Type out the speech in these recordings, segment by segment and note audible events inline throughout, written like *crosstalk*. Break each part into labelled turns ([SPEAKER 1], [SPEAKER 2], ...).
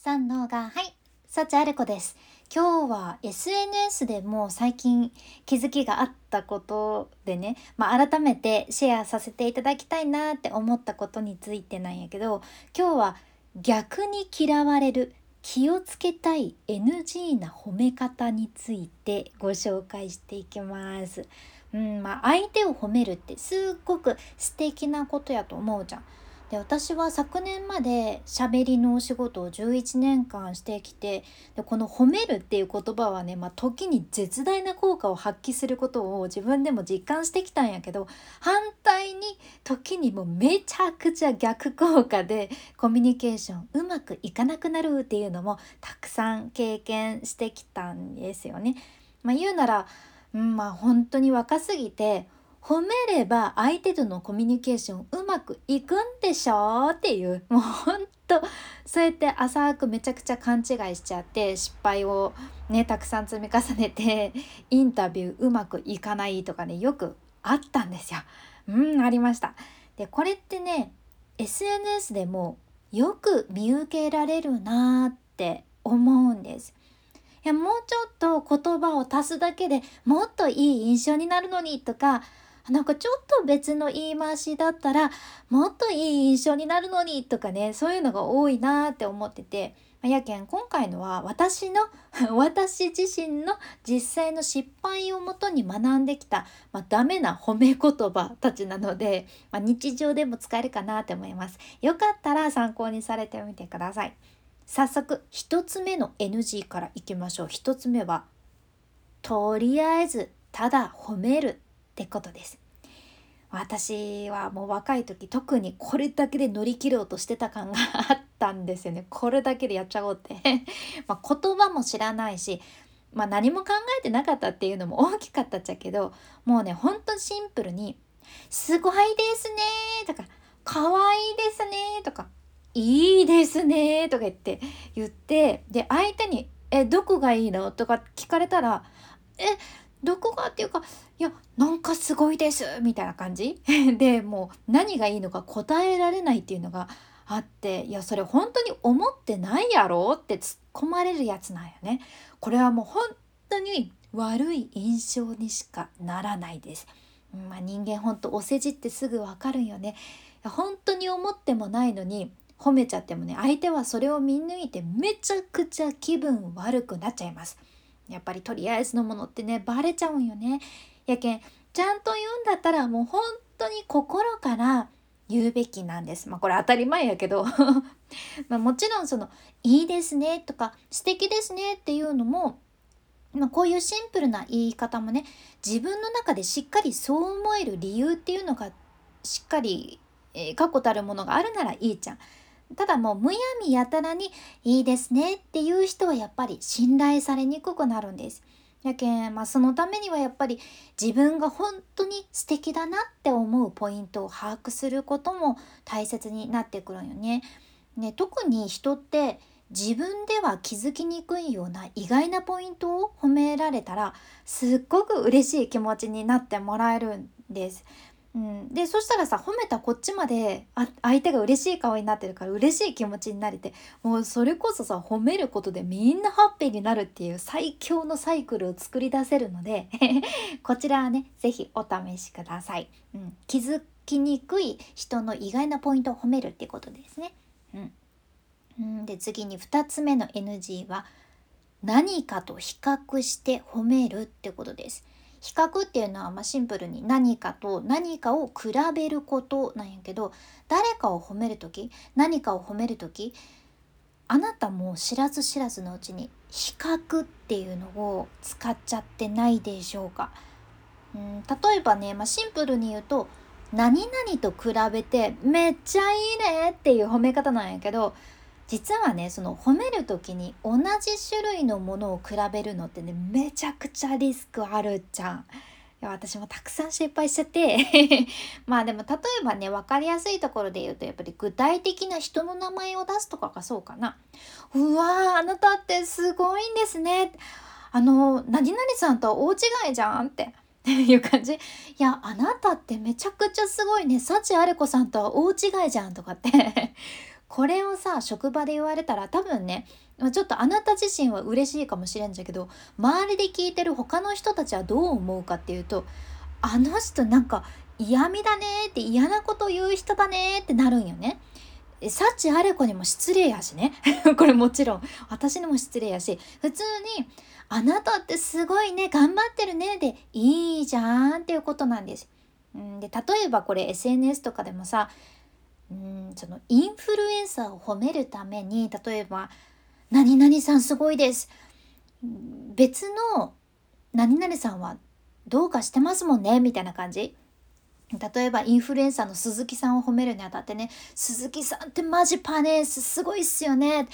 [SPEAKER 1] 三のがはい幸あれ子です今日は SNS でも最近気づきがあったことでね、まあ、改めてシェアさせていただきたいなって思ったことについてなんやけど今日は逆に嫌われる気をつけたい NG な褒め方についてご紹介していきます。うんまあ、相手を褒めるってすっごく素敵なことやと思うじゃん。で私は昨年まで喋りのお仕事を11年間してきてでこの「褒める」っていう言葉はね、まあ、時に絶大な効果を発揮することを自分でも実感してきたんやけど反対に時にもめちゃくちゃ逆効果でコミュニケーションうまくいかなくなるっていうのもたくさん経験してきたんですよね。まあ、言うなら、うん、まあ本当に若すぎて褒めれば相手とのコミュニケーションうまくいくんでしょ？っていう *laughs* もうほんとそうやって浅くめちゃくちゃ勘違いしちゃって失敗をねたくさん積み重ねて *laughs* インタビューうまくいかないとかねよくあったんですよ。うんありました。でこれってね SNS でもよく見受けられるなーって思うんです。いやもうちょっと言葉を足すだけでもっといい印象になるのにとかなんかちょっと別の言い回しだったらもっといい印象になるのにとかねそういうのが多いなって思っててやけん今回のは私の *laughs* 私自身の実際の失敗をもとに学んできた、まあ、ダメな褒め言葉たちなので、まあ、日常でも使えるかなと思います。よかったら参考にされてみてください。早速1つ目の NG からいきましょう。1つ目はとりあえずただ褒めるってことです。私はもう若い時特にこれだけで乗り切ろうとしてた感があったんですよね *laughs* これだけでやっちゃおうって *laughs* まあ言葉も知らないし、まあ、何も考えてなかったっていうのも大きかったっちゃけどもうねほんとシンプルに「すごいですね」とか「かわいいですね」とか「いいですね」とか言って言ってで相手に「えどこがいいの?」とか聞かれたら「えどこがっていうかいやなんかすごいですみたいな感じ？*laughs* でもう何がいいのか答えられないっていうのがあっていやそれ本当に思ってないやろって突っ込まれるやつなんよね。これはもう本当に悪い印象にしかならないです。まあ、人間本当お世辞ってすぐわかるんよね。本当に思ってもないのに褒めちゃってもね相手はそれを見抜いてめちゃくちゃ気分悪くなっちゃいます。やっぱりとりあえずのものってねバレちゃうんよね。やけんちゃんと言うんだったらもう本当に心から言うべきなんです。まあこれ当たり前やけど *laughs* まもちろんその「いいですね」とか「素敵ですね」っていうのもまあ、こういうシンプルな言い方もね自分の中でしっかりそう思える理由っていうのがしっかり、えー、確固たるものがあるならいいじゃん。ただもうむやみやたらにいいですねっていう人はやっぱり信頼されにくくなるんです。やけん、まあ、そのためにはやっぱり自分が本当に素敵だなって思うポイントを把握することも大切になってくるんよね。ね特に人って自分では気づきにくいような意外なポイントを褒められたらすっごく嬉しい気持ちになってもらえるんです。うん、でそしたらさ褒めたこっちまであ相手が嬉しい顔になってるから嬉しい気持ちになれてもうそれこそさ褒めることでみんなハッピーになるっていう最強のサイクルを作り出せるので *laughs* こちらはね是非お試しください、うん、気づきにくい人の意外なポイントを褒めるっていうことですね。うん、で次に2つ目の NG は何かと比較して褒めるってことです。比較っていうのはまシンプルに何かと何かを比べることなんやけど誰かを褒める時何かを褒める時あなたも知らず知らずのうちに比較っていうのを使っちゃってないでしょうか。うん例えばね、まあ、シンプルに言うと「何々と比べてめっちゃいいね」っていう褒め方なんやけど実はねその褒める時に同じ種類のものを比べるのってねめちゃくちゃリスクあるじゃん。いや私もたくさん失敗しちゃって *laughs* まあでも例えばね分かりやすいところで言うとやっぱり具体的な人の名前を出すとかがそうかな。うわあなたってすごいんですね。あの何々さんとは大違いじゃんって *laughs* いう感じいやあなたってめちゃくちゃすごいね幸あれ子さんとは大違いじゃんとかってこれをさ職場で言われたら多分ねちょっとあなた自身は嬉しいかもしれんじゃけど周りで聞いてる他の人たちはどう思うかっていうとあの人なんか嫌味だねって嫌なこと言う人だねってなるんよね。幸あれ子にも失礼やしね *laughs* これもちろん私にも失礼やし普通に「あなたってすごいね頑張ってるね」でいいじゃんっていうことなんです。で例えばこれ SNS とかでもさうんそのインフルエンサーを褒めるために例えば「何々さんすごいです」別の「何々さんはどうかしてますもんね」みたいな感じ。例えばインフルエンサーの鈴木さんを褒めるにあたってね「鈴木さんってマジパネースすごいっすよね」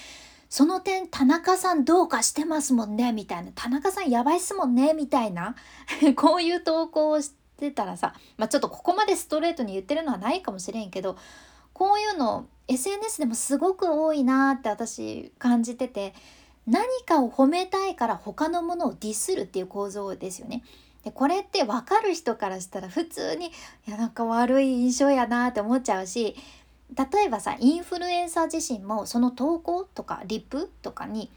[SPEAKER 1] その点田中さんどうかしてますもんねみたいな。田中さんやばいっすもんねみたいな。*laughs* こういう投稿をしてたらさ、まあ、ちょっとここまでストレートに言ってるのはないかもしれんけどこういうの SNS でもすごく多いなって私感じてて何かを褒めたいから他のものをディスるっていう構造ですよね。でこれって分かる人からしたら普通にいやなんか悪い印象やなって思っちゃうし例えばさインフルエンサー自身もその投稿とかリップとかに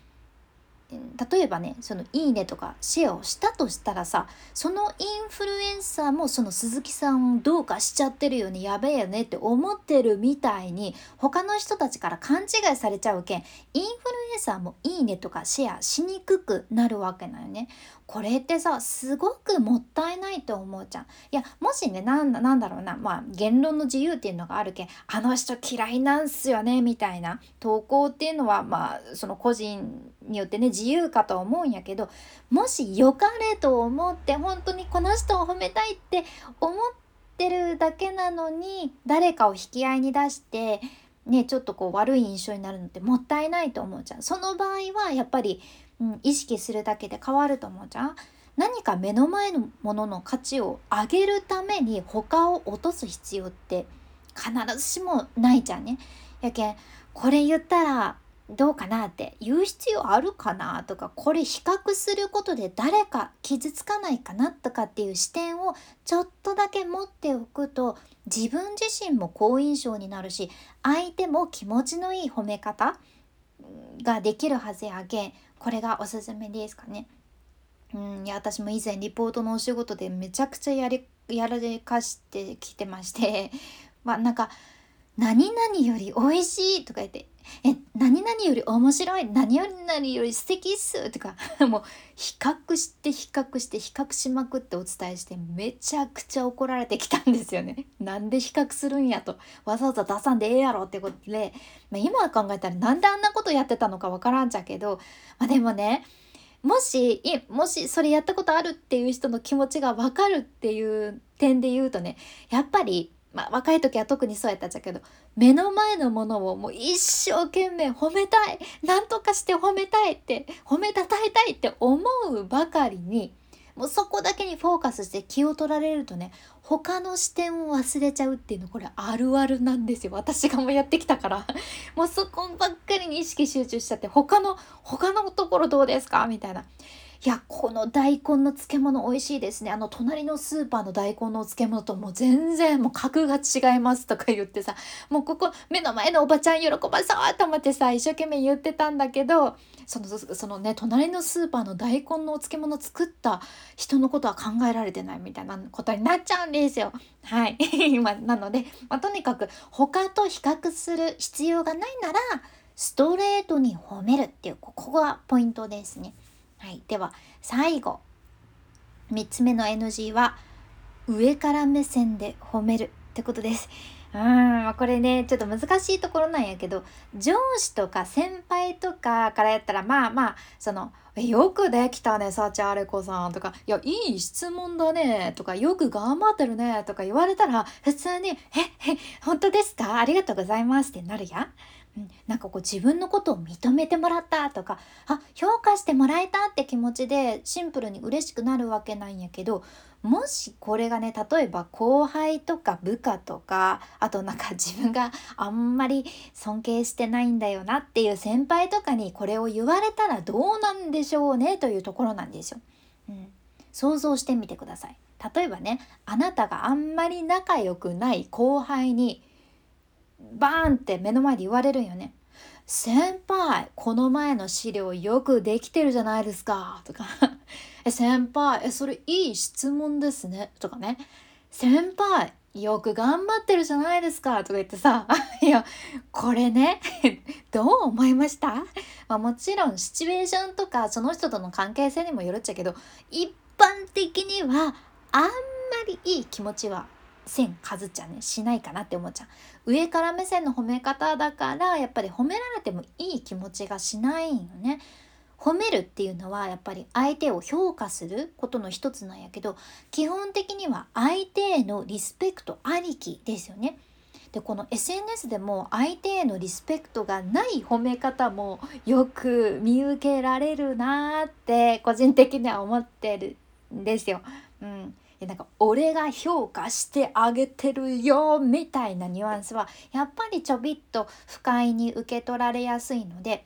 [SPEAKER 1] 例えばねその「いいね」とかシェアをしたとしたらさそのインフルエンサーもその鈴木さんをどうかしちゃってるよねやべえよねって思ってるみたいに他の人たちから勘違いされちゃうけんインフルエンサーも「いいね」とかシェアしにくくなるわけなよね。これってさすごくもったいないと思うじゃん。いやもしねなんだなんだろうなまあ言論の自由っていうのがあるけんあの人嫌いなんすよねみたいな投稿っていうのはまあその個人によってね自由かと思うんやけどもし良かれと思って本当にこの人を褒めたいって思ってるだけなのに誰かを引き合いに出してねちょっとこう悪い印象になるのってもったいないと思うじゃん。その場合はやっぱりうん、意識するだけで変わると思うじゃん何か目の前のものの価値を上げるために他を落とす必要って必ずしもないじゃんね。やけんこれ言ったらどうかなって言う必要あるかなとかこれ比較することで誰か傷つかないかなとかっていう視点をちょっとだけ持っておくと自分自身も好印象になるし相手も気持ちのいい褒め方ができるはずやけんこれがおすすめですかね。うんいや私も以前リポートのお仕事でめちゃくちゃやりやられかしてきてまして *laughs* まあなんか「何々より美味しい」とか言ってえ何々より面白い何々より素敵っすとか *laughs* もう比較して比較して比較しまくってお伝えしてめちゃくちゃ怒られてきたんですよね。*laughs* なんで比較するんやと。わざわざ出さんでええやろってことで、まあ、今考えたらなんであんなことやってたのかわからんじゃけど、まあ、でもねもしもしそれやったことあるっていう人の気持ちが分かるっていう点で言うとねやっぱりまあ、若い時は特にそうやったんじゃけど目の前のものをもう一生懸命褒めたい。何とかして褒めたいって褒めたたえたいって思うばかりにもうそこだけにフォーカスして気を取られるとね他の視点を忘れちゃうっていうのこれあるあるなんですよ。私がもうやってきたから。もうそこばっかりに意識集中しちゃって他の他のところどうですか？みたいな。いやこの大根の漬物美味しいですねあの隣のスーパーの大根の漬物ともう全然もう格が違いますとか言ってさもうここ目の前のおばちゃん喜ばそうと思ってさ一生懸命言ってたんだけどそのそのね隣のスーパーの大根のお漬物作った人のことは考えられてないみたいなことになっちゃうんですよ。はい *laughs* まなので、まあ、とにかく他と比較する必要がないならストレートに褒めるっていうここがポイントですね。はい、では最後3つ目の NG は上から目線で褒めるってことです。うんこれねちょっと難しいところなんやけど上司とか先輩とかからやったらまあまあその「よくできたねサチアレコさん」とか「いやいい質問だね」とか「よく頑張ってるね」とか言われたら普通に「ええ本当ですか？ありがとうございます」ってなるやん。うん、なんかこう自分のことを認めてもらったとかあ評価してもらえたって気持ちでシンプルに嬉しくなるわけなんやけどもしこれがね例えば後輩とか部下とかあとなんか自分があんまり尊敬してないんだよなっていう先輩とかにこれを言われたらどうなんでしょうねというところなんですよ。うん、想像してみてください。例えばねあなたがあんまり仲良くない後輩にバーンって目の前で言われるんよね。先輩この前の資料よくできてるじゃないですか。とか。え先輩えそれいい質問ですね。とかね。先輩よく頑張ってるじゃないですか。とか言ってさ。*laughs* いやこれね *laughs* どう思いました、まあ、もちろんシチュエーションとかその人との関係性にもよるっちゃけど一般的にはあんまりいい気持ちは線数ちゃんねしないかなって思っちゃう上から目線の褒め方だからやっぱり褒められてもいい気持ちがしないよね褒めるっていうのはやっぱり相手を評価することの一つなんやけど基本的には相手へのリスペクトありきですよね。でこの SNS でも相手へのリスペクトがない褒め方もよく見受けられるなーって個人的には思ってるんですよ。うん、なんか俺が評価してあげてるよみたいなニュアンスはやっぱりちょびっと不快に受け取られやすいので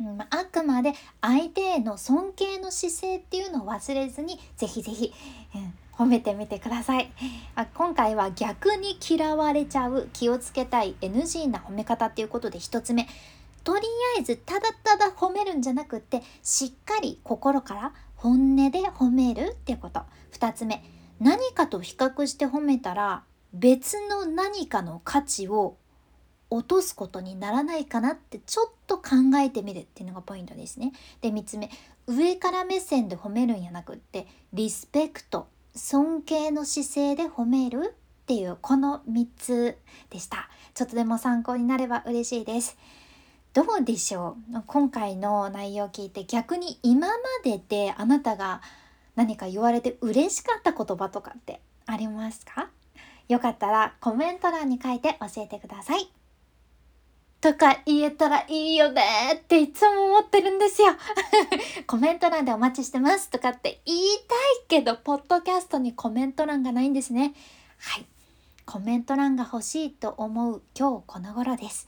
[SPEAKER 1] うんあくまで相手への尊敬の姿勢っていうのを忘れずにぜひぜひ、うん、褒めてみてください。あ今回は逆に嫌われちゃう気をつけたい NG な褒め方っていうことで1つ目。とりあえずただただ褒めるんじゃなくってしっかり心から本音で褒めるってこと2つ目何かと比較して褒めたら別の何かの価値を落とすことにならないかなってちょっと考えてみるっていうのがポイントですね。で3つ目上から目線で褒めるんやなくってリスペクト尊敬の姿勢で褒めるっていうこの3つでした。ちょっとでも参考になれば嬉しいです。どうでしょう？今回の内容を聞いて逆に今までであなたが何か言われて嬉しかった言葉とかってありますか？よかったらコメント欄に書いて教えてください。とか言えたらいいよねっていつも思ってるんですよ。*laughs* コメント欄でお待ちしてますとかって言いたいけど、ポッドキャストにコメント欄がないんですね。はい。コメント欄が欲しいと思う今日この頃です。